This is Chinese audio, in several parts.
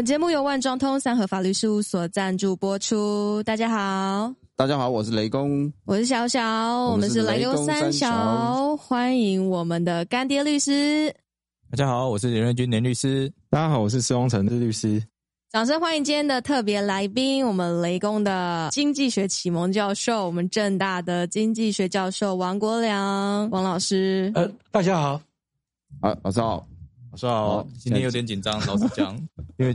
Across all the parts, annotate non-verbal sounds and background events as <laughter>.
本节目由万庄通三和法律事务所赞助播出。大家好，大家好，我是雷公，我是小小，我们是雷公三小，欢迎我们的干爹律师。大家好，我是林瑞君林律师。大家好，我是施荣成的律师。掌声欢迎今天的特别来宾，我们雷公的经济学启蒙教授，我们正大的经济学教授王国良王老师。呃，大家好，啊，老师好，老师好，今天有点紧张，老实讲，<laughs> 因为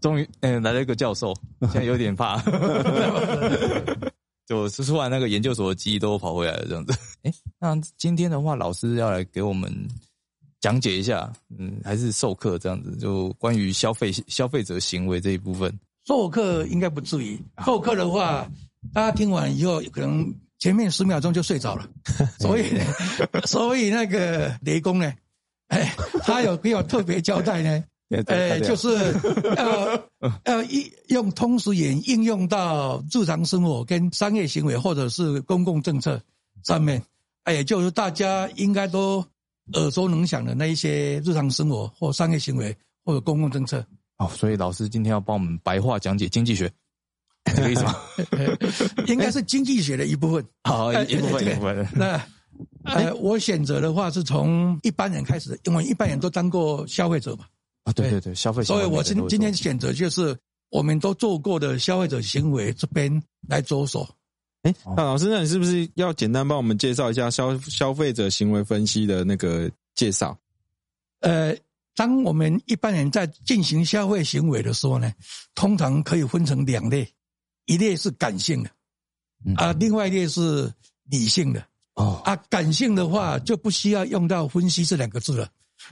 终于嗯来了一个教授，<laughs> 现在有点怕，<laughs> 就是突然那个研究所的记忆都跑回来了这样子。哎，那今天的话，老师要来给我们。讲解一下，嗯，还是授课这样子，就关于消费消费者行为这一部分。授课应该不至于，授课的话，大家听完以后可能前面十秒钟就睡着了，所以，所以那个雷公呢，哎，他有没 <laughs> 有特别交代呢，哎，就是要要应用通俗言应用到日常生活跟商业行为或者是公共政策上面，哎，就是大家应该都。耳熟能详的那一些日常生活或商业行为或者公共政策哦，所以老师今天要帮我们白话讲解经济学，<laughs> 这个意思吗？<laughs> 应该是经济学的一部分。好，一部分一部分。那呃，我选择的话是从一般人开始，因为一般人都当过消费者嘛。啊，对对对，消费。所以我今今天选择就是我们都做过的消费者行为这边来着手。哎，那老师，那你是不是要简单帮我们介绍一下消消费者行为分析的那个介绍？呃，当我们一般人在进行消费行为的时候呢，通常可以分成两类，一类是感性的，啊，另外一类是理性的。哦，啊，感性的话就不需要用到分析这两个字了，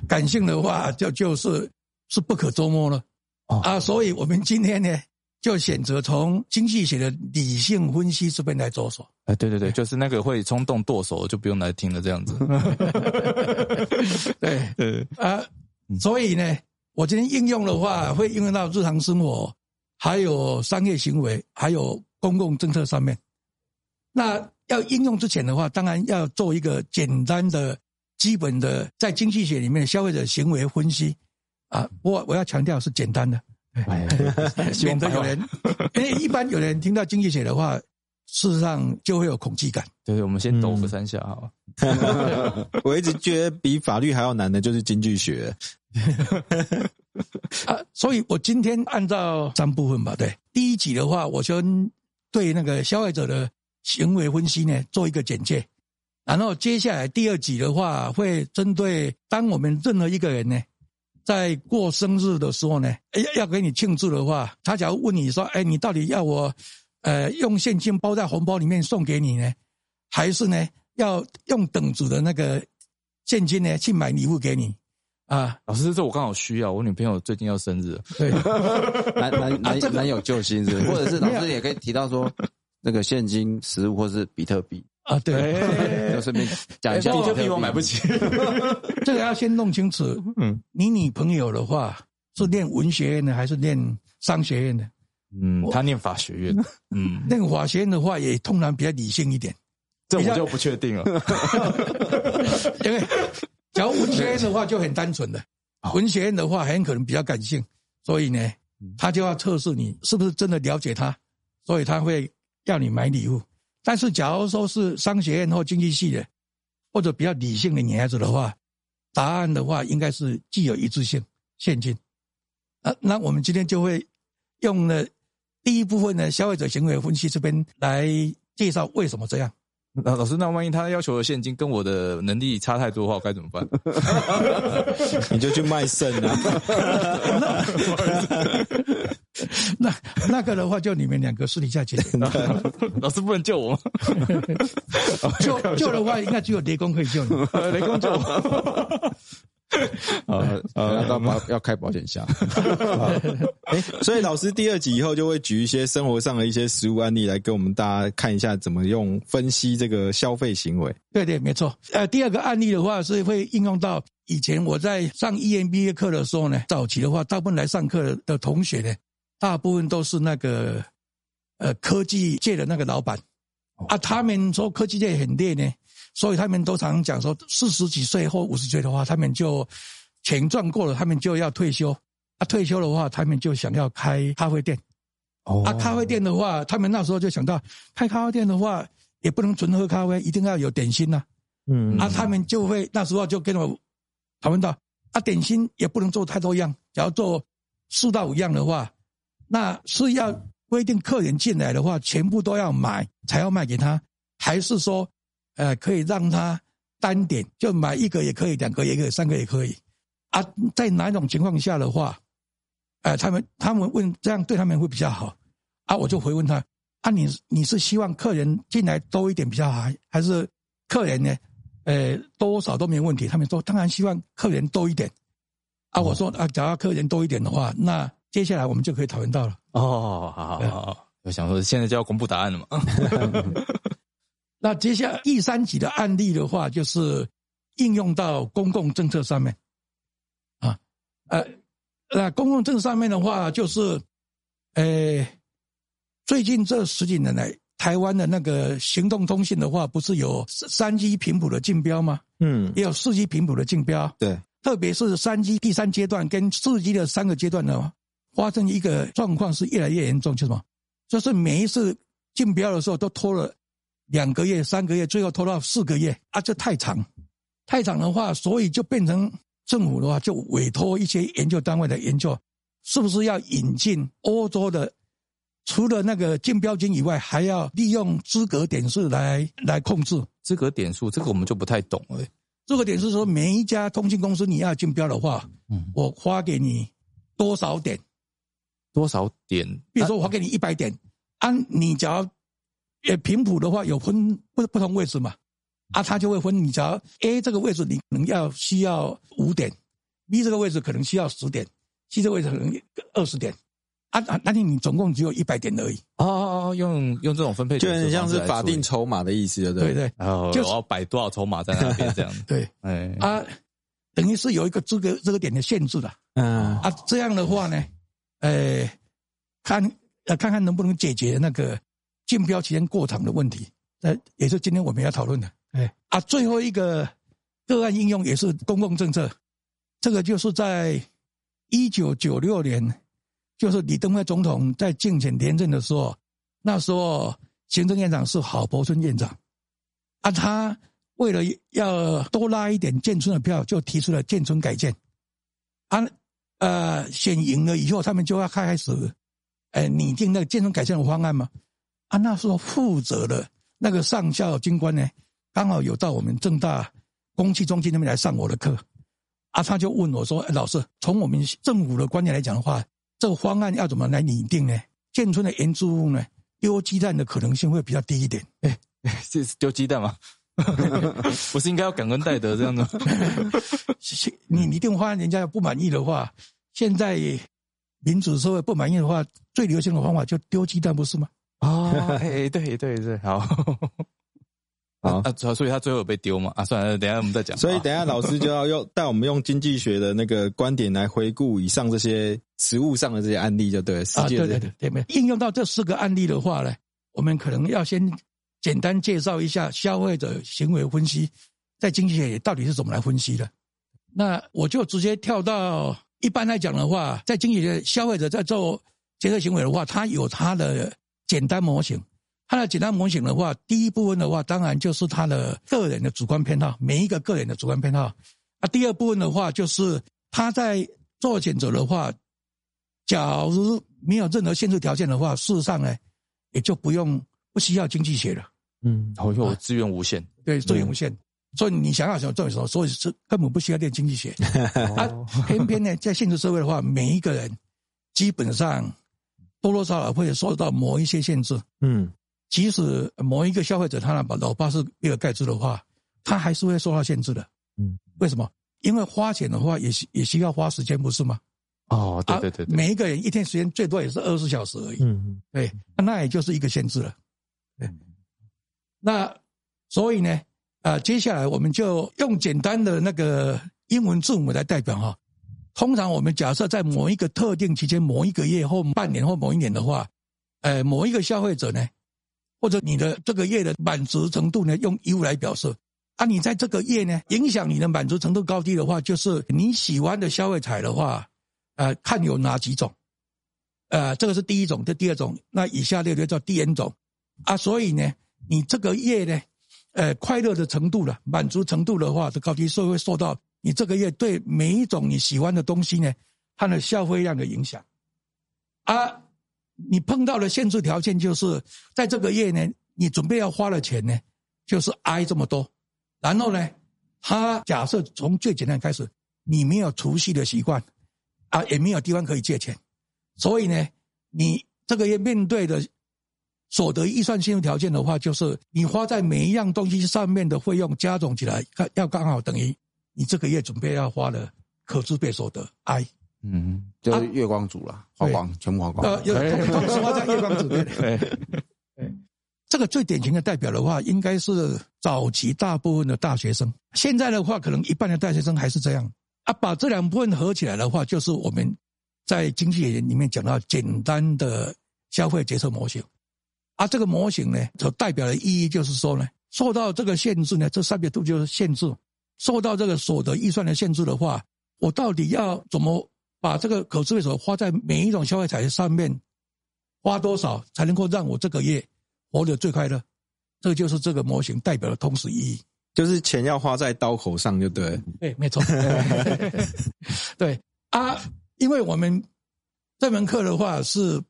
感性的话就就是是不可捉摸了。啊，所以我们今天呢。就选择从经济学的理性分析这边来着手。哎，对对对，就是那个会冲动剁手，就不用来听了，这样子。<laughs> <laughs> 对对啊，所以呢，我今天应用的话，会应用到日常生活，还有商业行为，还有公共政策上面。那要应用之前的话，当然要做一个简单的、基本的，在经济学里面消费者行为分析啊。我我要强调是简单的。哎，<laughs> <laughs> 免得有人，<laughs> 因为一般有人听到经济学的话，事实上就会有恐惧感。对，我们先抖个三下哈。我一直觉得比法律还要难的就是经济学。啊，所以我今天按照三部分吧。对，第一集的话，我先对那个消费者的行为分析呢做一个简介，然后接下来第二集的话，会针对当我们任何一个人呢。在过生日的时候呢，要要给你庆祝的话，他假如问你说：“哎，你到底要我，呃，用现金包在红包里面送给你呢，还是呢，要用等值的那个现金呢去买礼物给你？”啊，老师，这我刚好需要，我女朋友最近要生日，对，男男男男友救星是，<laughs> 或者是老师也可以提到说，那个现金、实物或是比特币。啊，对，<laughs> 就顺便讲一下，比特币我买不起，<laughs> 这个要先弄清楚。嗯，你女朋友的话是念文学院的还是念商学院的？嗯，她念法学院。嗯，念 <laughs> 法学院的话也通常比较理性一点，这我就不确定了。因为假如文学院的话就很单纯的，文学院的话很可能比较感性，所以呢，他就要测试你是不是真的了解他，所以他会要你买礼物。但是，假如说是商学院或经济系的，或者比较理性的女孩子的话，答案的话应该是具有一致性，现金。啊，那我们今天就会用了第一部分的消费者行为分析这边来介绍为什么这样。那老师，那万一他要求的现金跟我的能力差太多的话，该怎么办？<laughs> 你就去卖肾啊！<laughs> 那 <laughs> 那个的话，就你们两个私底下解决。老师不能救我吗？救救的话，应该只有雷公可以救你。雷公救我。<laughs> 呃呃，要保要开保险箱。<laughs> 哎，所以老师第二集以后就会举一些生活上的一些实物案例来给我们大家看一下，怎么用分析这个消费行为。对对，没错。呃，第二个案例的话是会应用到以前我在上 EMBA 课的时候呢，早期的话，大部分来上课的同学呢，大部分都是那个呃科技界的那个老板啊，他们说科技界很累呢。所以他们都常讲说，四十几岁或五十岁的话，他们就钱赚够了，他们就要退休。啊，退休的话，他们就想要开咖啡店。哦啊，咖啡店的话，他们那时候就想到，开咖啡店的话，也不能纯喝咖啡，一定要有点心呐、嗯啊。他们就会那时候就跟我讨论到，啊，点心也不能做太多样，只要做四到五样的话，那是要规定客人进来的话，全部都要买才要卖给他，还是说，呃，可以让他单点，就买一个也可以，两个也可以，三个也可以。啊，在哪种情况下的话，呃，他们他们问这样对他们会比较好，啊，我就回问他，啊你，你是希望客人进来多一点比较好，还是客人呢？呃，多少都没问题。他们说当然希望客人多一点，啊，我说啊，只要客人多一点的话，那接下来我们就可以讨论到了。哦，好好好好，我想说现在就要公布答案了嘛。<laughs> 那接下来第三级的案例的话，就是应用到公共政策上面，啊，呃，那公共政策上面的话，就是，呃，最近这十几年来，台湾的那个行动通信的话，不是有三 G 频谱的竞标吗？嗯，也有四 G 频谱的竞标，对，特别是三 G 第三阶段跟四 G 的三个阶段呢，发生一个状况是越来越严重，就是什么？就是每一次竞标的时候都拖了两个月、三个月，最后拖到四个月啊，这太长，太长的话，所以就变成政府的话就委托一些研究单位来研究，是不是要引进欧洲的，除了那个竞标金以外，还要利用资格点数来来控制。资格点数这个我们就不太懂了。这个点是说，每一家通信公司你要竞标的话，嗯，我发给你多少点？多少点？比如说，我花给你一百点，按你只要呃频谱的话，有分不不同位置嘛，啊，他就会分你只要 A 这个位置你可能要需要五点，B 这个位置可能需要十点，C 这个位置可能二十点，啊啊，那你你总共只有一百点而已，哦哦哦，用用这种分配就很像是法定筹码的意思，对不对？对对。然后就是我要摆多少筹码在那边这样。子。<laughs> 对。哎，啊，等于是有一个这个这个点的限制的。嗯，啊，这样的话呢，呃，看呃看看能不能解决那个竞标期间过长的问题，呃，也是今天我们要讨论的。哎，啊，最后一个个案应用也是公共政策，这个就是在一九九六年，就是李登辉总统在竞选连任的时候，那时候行政院长是郝柏村院长，啊，他为了要多拉一点建村的票，就提出了建村改建，啊。呃，选赢了以后，他们就要开始，呃，拟定那个建村改建的方案嘛。啊，那时候负责的那个上校军官呢，刚好有到我们正大公器中心那边来上我的课，啊，他就问我说：“哎、老师，从我们政府的观念来讲的话，这个方案要怎么来拟定呢？建村的原住户呢，丢鸡蛋的可能性会比较低一点。哎，这是丢鸡蛋吗？<laughs> 不是应该要感恩戴德这样的你？<laughs> 你拟定方案，人家不满意的话，现在民主社会不满意的话，最流行的方法就丢鸡蛋，不是吗？哦，<laughs> 哎哎，对对对，好，好啊，啊所以他最后有被丢嘛？啊，算了，等一下我们再讲。所以等一下老师就要用 <laughs> 带我们用经济学的那个观点来回顾以上这些实物上的这些案例，就对了，实啊，对对对对，没应用到这四个案例的话呢，我们可能要先简单介绍一下消费者行为分析在经济学到底是怎么来分析的。那我就直接跳到一般来讲的话，在经济学消费者在做决策行为的话，他有他的简单模型。它的简单模型的话，第一部分的话，当然就是他的个人的主观偏好，每一个个人的主观偏好。啊，第二部分的话，就是他在做选择的话，假如没有任何限制条件的话，事实上呢，也就不用不需要经济学了。嗯，然后又资源无限，对，资源无限。所以你想要想做什么，所以是根本不需要练经济学。<laughs> 啊，偏偏呢，在现实社会的话，每一个人基本上多多少少会受到某一些限制。嗯，即使某一个消费者他的老爸是比尔盖茨的话，他还是会受到限制的。嗯，为什么？因为花钱的话也需也需要花时间，不是吗？哦，对对对啊，每一个人一天时间最多也是二十小时而已。嗯，对，那也就是一个限制了。对，那所以呢，啊，接下来我们就用简单的那个英文字母来代表哈。通常我们假设在某一个特定期间、某一个月或半年或某一年的话，呃，某一个消费者呢，或者你的这个月的满足程度呢，用 U 来表示。啊，你在这个月呢，影响你的满足程度高低的话，就是你喜欢的消费彩的话，呃，看有哪几种，呃，这个是第一种，这第二种，那以下列就叫第 N 种啊。所以呢，你这个月呢，呃，快乐的程度了，满足程度的话，这高低，是会受到你这个月对每一种你喜欢的东西呢，它的消费量的影响啊。你碰到的限制条件就是在这个月呢，你准备要花的钱呢，就是 I 这么多，然后呢，他假设从最简单开始，你没有储蓄的习惯，啊，也没有地方可以借钱，所以呢，你这个月面对的所得预算信用条件的话，就是你花在每一样东西上面的费用加总起来，要刚好等于你这个月准备要花的可支配所得 I。嗯，就是月光族了，花光，全部花光。呃，有同时花在月光族 <laughs> 对。对，这个最典型的代表的话，应该是早期大部分的大学生。现在的话，可能一半的大学生还是这样。啊，把这两部分合起来的话，就是我们在经济学里面讲到简单的消费决策模型。啊，这个模型呢，所代表的意义就是说呢，受到这个限制呢，这三百度就是限制。受到这个所得预算的限制的话，我到底要怎么？把这个可支配所花在每一种消费财上面，花多少才能够让我这个月活得最快乐？这就是这个模型代表的通识意义，就是钱要花在刀口上，就对。对，没错。<laughs> 对啊，因为我们这门课的话是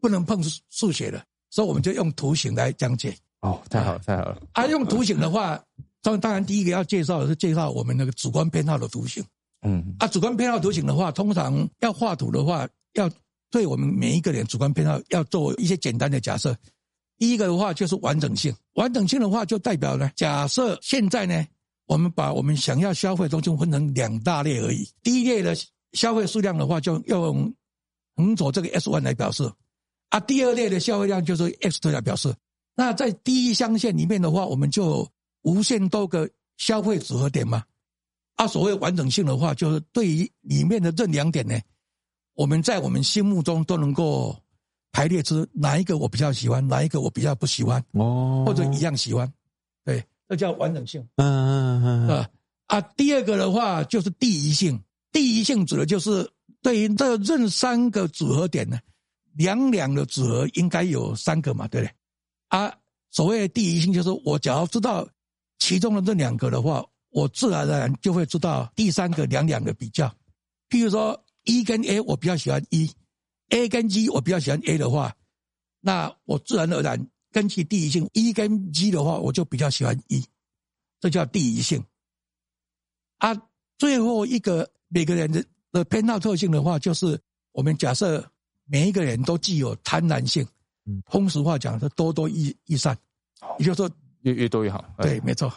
不能碰数学的，所以我们就用图形来讲解。哦，太好了，太好了。啊，用图形的话，当当然第一个要介绍的是介绍我们那个主观偏好的图形。嗯，啊，主观偏好图形的话，通常要画图的话，要对我们每一个人主观偏好要做一些简单的假设。第一个的话就是完整性，完整性的话就代表呢，假设现在呢，我们把我们想要消费的东西分成两大类而已。第一类的消费数量的话，就要用横轴这个 S one 来表示，啊，第二类的消费量就是 X two 来表示。那在第一象限里面的话，我们就无限多个消费组合点嘛。啊，所谓完整性的话，就是对于里面的这两点呢，我们在我们心目中都能够排列出哪一个我比较喜欢，哪一个我比较不喜欢，哦，或者一样喜欢，对，这叫完整性。嗯嗯嗯，啊啊，第二个的话就是第一性，第一性指的就是对于这任三个组合点呢，两两的组合应该有三个嘛，对不对？啊，所谓的第一性就是我只要知道其中的这两个的话。我自然而然就会知道第三个两两的比较，譬如说一跟 A 我比较喜欢一，A 跟 G 我比较喜欢 A 的话，那我自然而然根据第一性一跟 G 的话，我就比较喜欢一，这叫第一性。啊，最后一个每个人的的偏好特性的话，就是我们假设每一个人都具有贪婪性，嗯，通俗话讲是多多益益善，也就是说越越多越好，对，没错。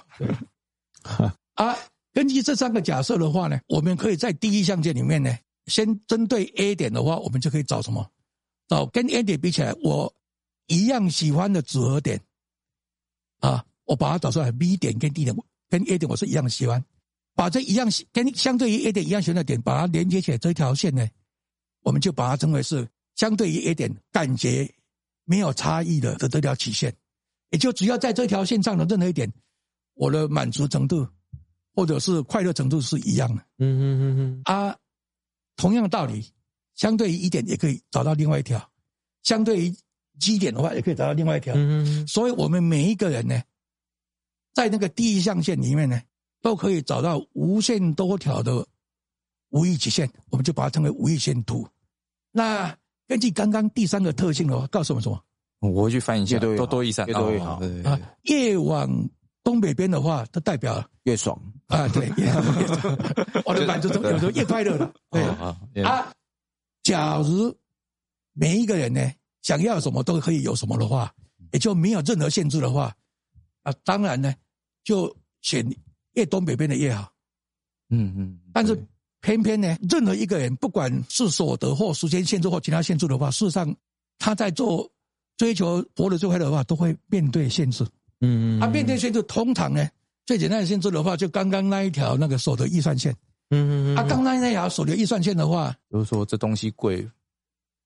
<laughs> 啊，根据这三个假设的话呢，我们可以在第一象限里面呢，先针对 A 点的话，我们就可以找什么？找跟 A 点比起来，我一样喜欢的组合点。啊，我把它找出来，B 点跟 D 点跟 A 点我是一样喜欢，把这一样跟相对于 A 点一样喜欢的点，把它连接起来，这条线呢，我们就把它称为是相对于 A 点感觉没有差异的的这条曲线，也就只要在这条线上的任何一点。我的满足程度，或者是快乐程度是一样的。嗯嗯嗯嗯。啊，同样的道理，相对于一点也可以找到另外一条，相对于基点的话，也可以找到另外一条。嗯嗯。所以我们每一个人呢，在那个第一象限里面呢，都可以找到无限多条的无意极限，我们就把它称为无意线图。那根据刚刚第三个特性的话，告诉我们什么？我去翻一下，多多益善，越多越好。啊，越往东北边的话，它代表越爽啊，对，越爽。<laughs> 我的满足中有时候越快乐了。对啊，假如每一个人呢想要什么都可以有什么的话，也就没有任何限制的话，啊，当然呢就选越东北边的越好。嗯嗯。但是偏偏呢，任何一个人不管是所得或时间限制或其他限制的话，事实上他在做追求活得最快的话，都会面对限制。嗯，啊，面对限制通常呢，最简单的限制的话，就刚刚那一条那个手的预算线。嗯嗯嗯。啊，刚刚那条手的预算线的话，就是说这东西贵，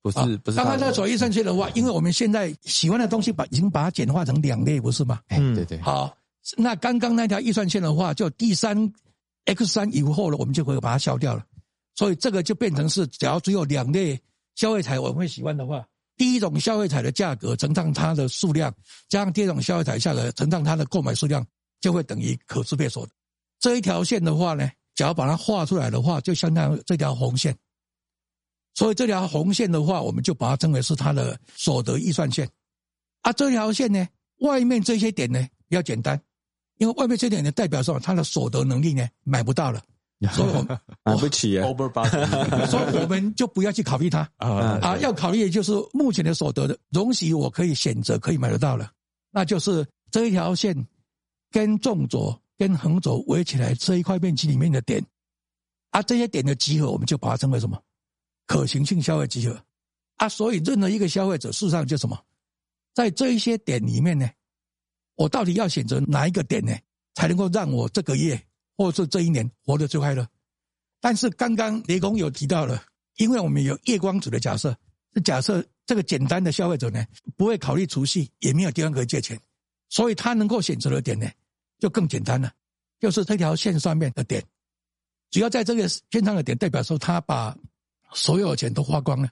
不是不是。刚刚那个所得预算线的话，因为我们现在喜欢的东西把已经把它简化成两类，不是吗？嗯，对对。好，那刚刚那条预算线的话，就第三 x 三以后了，我们就可以把它消掉了。所以这个就变成是，只要只有两类消费财我们会喜欢的话，第一种消费彩的价格乘上它的数量，加上第二种消费彩价格乘上它的购买数量，就会等于可支配所得。这一条线的话呢，只要把它画出来的话，就相当于这条红线。所以这条红线的话，我们就把它称为是它的所得预算线。啊，这条线呢，外面这些点呢比较简单，因为外面这点呢代表说它的所得能力呢买不到了，<laughs> 所以我们买不起啊。over <laughs> budget 所以我们就不要去考虑它。啊啊，要考虑的就是目前的所得的容许我可以选择可以买得到了，那就是这一条线跟纵轴跟横轴围起来这一块面积里面的点，啊，这些点的集合我们就把它称为什么？可行性消费集合。啊，所以任何一个消费者事实上就什么，在这一些点里面呢，我到底要选择哪一个点呢，才能够让我这个月或者是这一年活得最快乐？但是刚刚雷公有提到了，因为我们有夜光族的假设，是假设这个简单的消费者呢，不会考虑储蓄，也没有地方可以借钱，所以他能够选择的点呢，就更简单了，就是这条线上面的点，只要在这个线上的点，代表说他把所有的钱都花光了。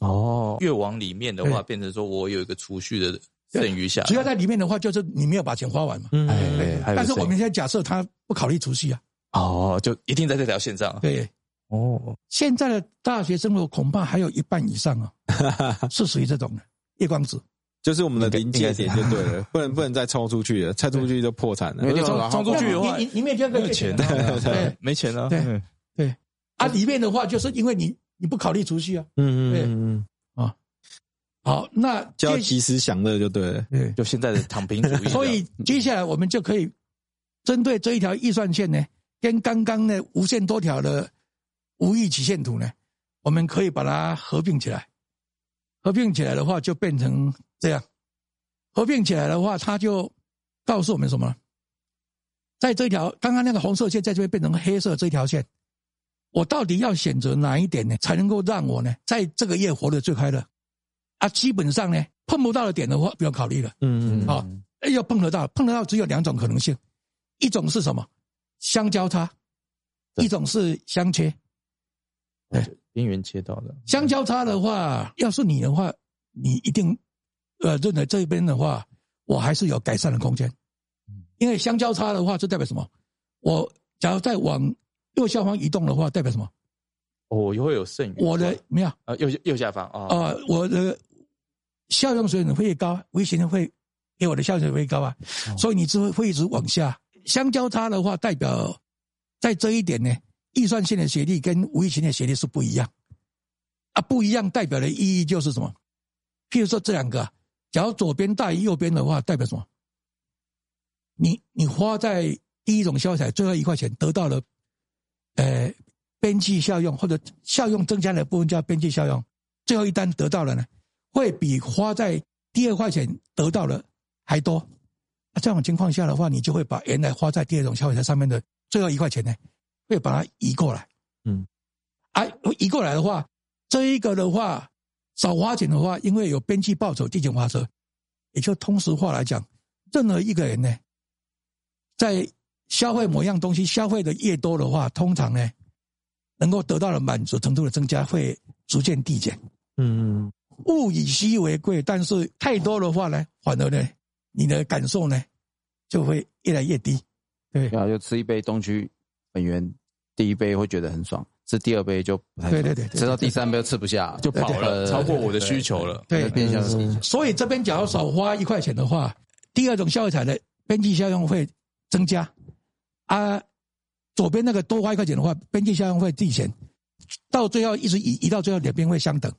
哦，越往里面的话，变成说我有一个储蓄的剩余下，只要在里面的话，就是你没有把钱花完嘛。嗯，哎，对但是我剩们现在假设他不考虑储蓄啊，哦，就一定在这条线上。对，哦，现在的大学生活恐怕还有一半以上啊，<laughs> 是属于这种的夜光子。就是我们的临界点就对了，<laughs> 不能不能再冲出去了，再冲出去就破产了。没。有冲冲出去的话你你你没有这个没钱对没钱了。对嗯。对。啊，里面的话就是因为你你不考虑储蓄啊。嗯嗯嗯嗯，好，那就要及时享乐就对了。对，就现在的躺平主义。所以接下来我们就可以针对这一条预算线呢，跟刚刚的无限多条的无意曲线图呢，我们可以把它合并起来。合并起来的话，就变成这样。合并起来的话，它就告诉我们什么？在这条刚刚那个红色线在这边变成黑色这条线，我到底要选择哪一点呢，才能够让我呢在这个月活得最快乐？啊，基本上呢碰不到的点的话，不用考虑了。嗯嗯啊，要碰得到，碰得到只有两种可能性，一种是什么？相交叉，一种是相切。边缘切到的，相交叉的话，要是你的话，你一定呃认为这边的话，我还是有改善的空间。因为相交叉的话，就代表什么？我假如再往右下方移动的话，代表什么？哦，也会有剩余。我的没有啊右右下方啊，啊、我的效用水准会越高，危险会给我的效用水准会高啊，所以你只会会一直往下。相交叉的话，代表在这一点呢，预算线的学历跟无预期的学历是不一样啊，不一样代表的意义就是什么？譬如说这两个啊，假如左边大于右边的话，代表什么？你你花在第一种消费最后一块钱得到了，呃，边际效用或者效用增加的部分叫边际效用，最后一单得到了呢，会比花在第二块钱得到的还多。那这种情况下的话，你就会把原来花在第二种消费财上面的最后一块钱呢，会把它移过来。嗯，啊，移过来的话，这一个的话少花钱的话，因为有边际报酬递减法则，也就通俗话来讲，任何一个人呢，在消费某样东西消费的越多的话，通常呢，能够得到的满足程度的增加会逐渐递减。嗯物以稀为贵，但是太多的话呢，反而呢，你的感受呢就会越来越低。对。然后，就吃一杯东区本源，第一杯会觉得很爽，吃第二杯就不太对对对对吃到第三杯又吃不下，就饱了，呃超过我的需求了。对，变相是所以这边假如少花一块钱的话，第二种消费彩的边际效用会增加，啊，左边那个多花一块钱的话，边际效用会递减，到最后一直移移到最后两边会相等，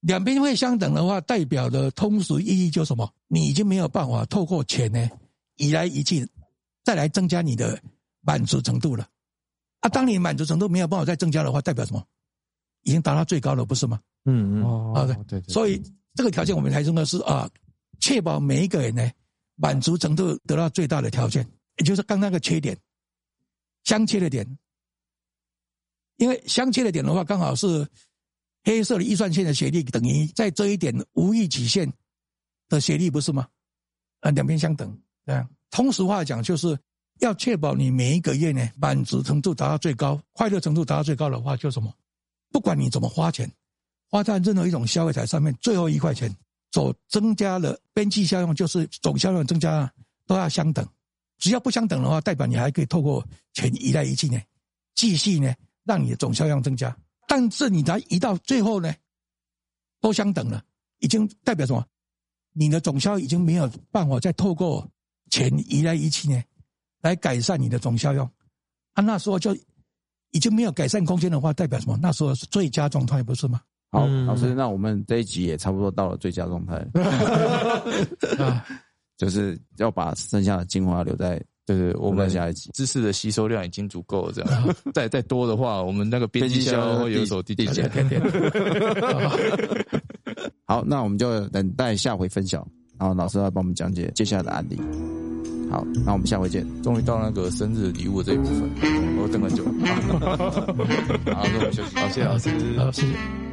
两边会相等的话，代表的通俗意义就是什么？你已经没有办法透过钱呢移来移去，再来增加你的满足程度了。啊，当你满足程度没有办法再增加的话，代表什么？已经达到最高了，不是吗？嗯嗯哦好的对对，所以这个条件我们才认为是啊，确保每一个人呢满足程度得到最大的条件，也就是刚刚那个缺点，相切的点。因为相切的点的话，刚好是黑色的预算线的斜率等于在这一点无意曲线的斜率，不是吗？啊，两边相等，这样通俗话讲就是要确保你每一个月呢满足程度达到最高，快乐程度达到最高的话，就什么？不管你怎么花钱，花在任何一种消费财上面，最后一块钱所增加的边际效用，就是总销量增加都要相等。只要不相等的话，代表你还可以透过钱一来一去呢，继续呢让你的总销量增加。但是你才移到最后呢，都相等了，已经代表什么？你的总销已经没有办法再透过钱移来移去呢，来改善你的总销用。啊，那时候就已经没有改善空间的话，代表什么？那时候是最佳状态，不是吗？好，老师，那我们这一集也差不多到了最佳状态，啊，<laughs> 就是要把剩下的精华留在对对，我我们们下一集。知识的吸收量已经足够了，这样 <laughs> 再再多的话，我们那个边际效用会有所递减。<laughs> 好，那我们就等待下回分享，然后老师来帮我们讲解接下来的案例。好，那我们下回见。终于到那个生日礼物这一部分，我等很久。<laughs> 好，那我们休息。好，谢谢老师。好，谢谢。